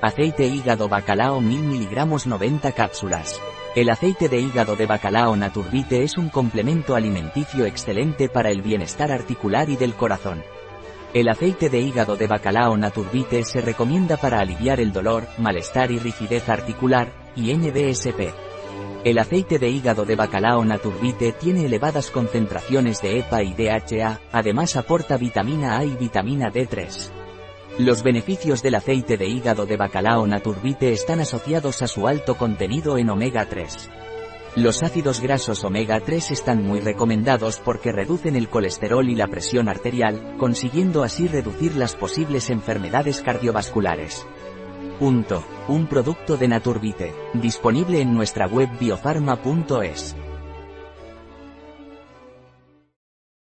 Aceite hígado bacalao 1000 mg 90 cápsulas. El aceite de hígado de bacalao Naturbite es un complemento alimenticio excelente para el bienestar articular y del corazón. El aceite de hígado de bacalao Naturbite se recomienda para aliviar el dolor, malestar y rigidez articular, y NBSP. El aceite de hígado de bacalao Naturbite tiene elevadas concentraciones de EPA y DHA, además aporta vitamina A y vitamina D3. Los beneficios del aceite de hígado de bacalao Naturbite están asociados a su alto contenido en omega 3. Los ácidos grasos omega 3 están muy recomendados porque reducen el colesterol y la presión arterial, consiguiendo así reducir las posibles enfermedades cardiovasculares. Punto. Un producto de Naturbite, disponible en nuestra web biofarma.es.